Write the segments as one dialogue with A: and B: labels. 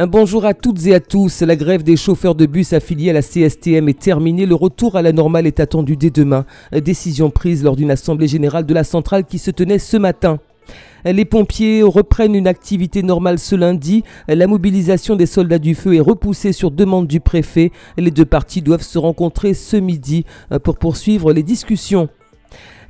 A: Un bonjour à toutes et à tous. La grève des chauffeurs de bus affiliés à la CSTM est terminée. Le retour à la normale est attendu dès demain. Décision prise lors d'une assemblée générale de la centrale qui se tenait ce matin. Les pompiers reprennent une activité normale ce lundi. La mobilisation des soldats du feu est repoussée sur demande du préfet. Les deux parties doivent se rencontrer ce midi pour poursuivre les discussions.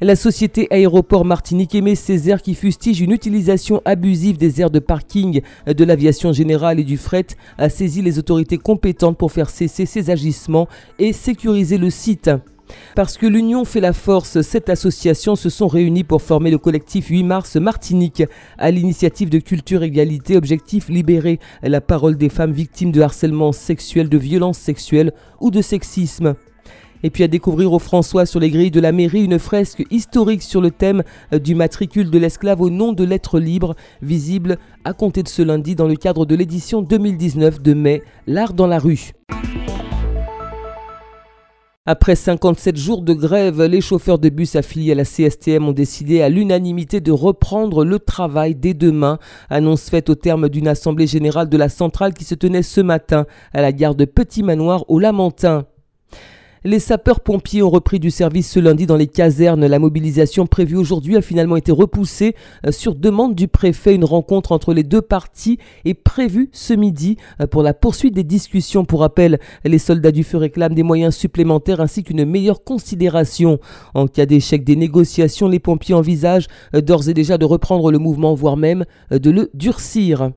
A: La société Aéroport Martinique Aimé Césaire qui fustige une utilisation abusive des aires de parking de l'aviation générale et du fret a saisi les autorités compétentes pour faire cesser ces agissements et sécuriser le site. Parce que l'union fait la force, cette association se sont réunies pour former le collectif 8 mars Martinique à l'initiative de Culture Égalité, objectif libérer la parole des femmes victimes de harcèlement sexuel, de violences sexuelles ou de sexisme. Et puis à découvrir au François sur les grilles de la mairie une fresque historique sur le thème euh, du matricule de l'esclave au nom de l'être libre, visible à compter de ce lundi dans le cadre de l'édition 2019 de mai, L'art dans la rue. Après 57 jours de grève, les chauffeurs de bus affiliés à la CSTM ont décidé à l'unanimité de reprendre le travail dès demain. Annonce faite au terme d'une assemblée générale de la centrale qui se tenait ce matin à la gare de Petit Manoir au Lamentin. Les sapeurs-pompiers ont repris du service ce lundi dans les casernes. La mobilisation prévue aujourd'hui a finalement été repoussée euh, sur demande du préfet. Une rencontre entre les deux parties est prévue ce midi euh, pour la poursuite des discussions. Pour rappel, les soldats du feu réclament des moyens supplémentaires ainsi qu'une meilleure considération. En cas d'échec des négociations, les pompiers envisagent euh, d'ores et déjà de reprendre le mouvement, voire même de le durcir.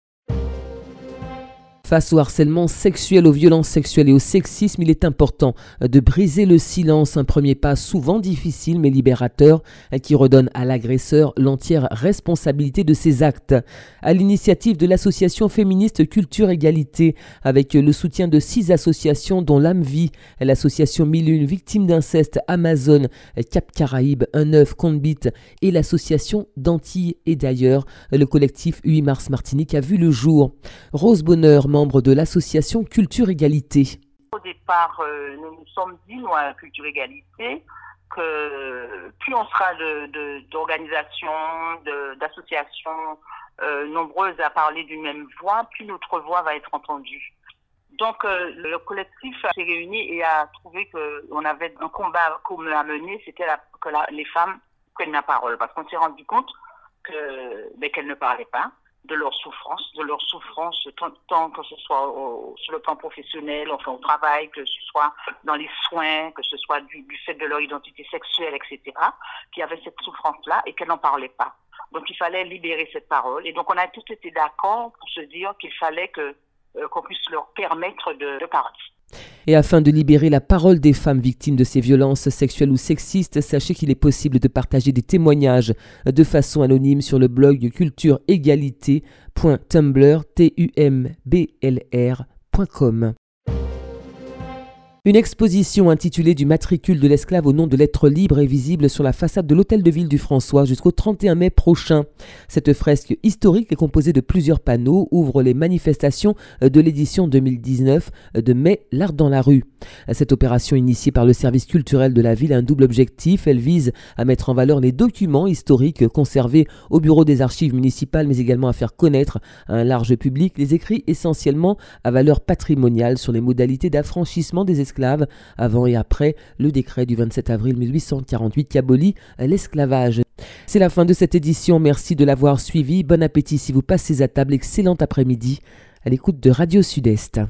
A: Face au harcèlement sexuel, aux violences sexuelles et au sexisme, il est important de briser le silence, un premier pas souvent difficile mais libérateur qui redonne à l'agresseur l'entière responsabilité de ses actes. À l'initiative de l'association féministe Culture Égalité, avec le soutien de six associations dont l'AMVI, l'association Mille Une Victimes d'inceste Amazon, Cap Caraïbes, Un œuf, Compte et l'association d'Antilles et d'ailleurs, le collectif 8 Mars Martinique a vu le jour. Rose Bonheur, de l'association Culture Égalité.
B: Au départ, euh, nous nous sommes dit, nous, à Culture Égalité, que plus on sera d'organisations, d'associations euh, nombreuses à parler d'une même voix, plus notre voix va être entendue. Donc, euh, le collectif s'est réuni et a trouvé qu'on avait un combat commun à mener, c'était que les femmes prennent la parole, parce qu'on s'est rendu compte ben, qu'elles ne parlaient pas de leur souffrance, de leur souffrance, tant, que ce soit sur le plan professionnel, enfin au travail, que ce soit dans les soins, que ce soit du, fait de leur identité sexuelle, etc., qui avaient cette souffrance-là et qu'elles n'en parlaient pas. Donc il fallait libérer cette parole. Et donc on a tous été d'accord pour se dire qu'il fallait que euh, qu'on puisse leur permettre de, de parler.
A: Et afin de libérer la parole des femmes victimes de ces violences sexuelles ou sexistes, sachez qu'il est possible de partager des témoignages de façon anonyme sur le blog cultureégalité.tumblr.com. Une exposition intitulée Du matricule de l'esclave au nom de l'être libre est visible sur la façade de l'hôtel de ville du François jusqu'au 31 mai prochain. Cette fresque historique composée de plusieurs panneaux, ouvre les manifestations de l'édition 2019 de mai L'Art dans la rue. Cette opération initiée par le service culturel de la ville a un double objectif. Elle vise à mettre en valeur les documents historiques conservés au bureau des archives municipales, mais également à faire connaître à un large public les écrits essentiellement à valeur patrimoniale sur les modalités d'affranchissement des avant et après le décret du 27 avril 1848 qui abolit l'esclavage. C'est la fin de cette édition, merci de l'avoir suivi, bon appétit si vous passez à table, excellent après-midi à l'écoute de Radio Sud-Est.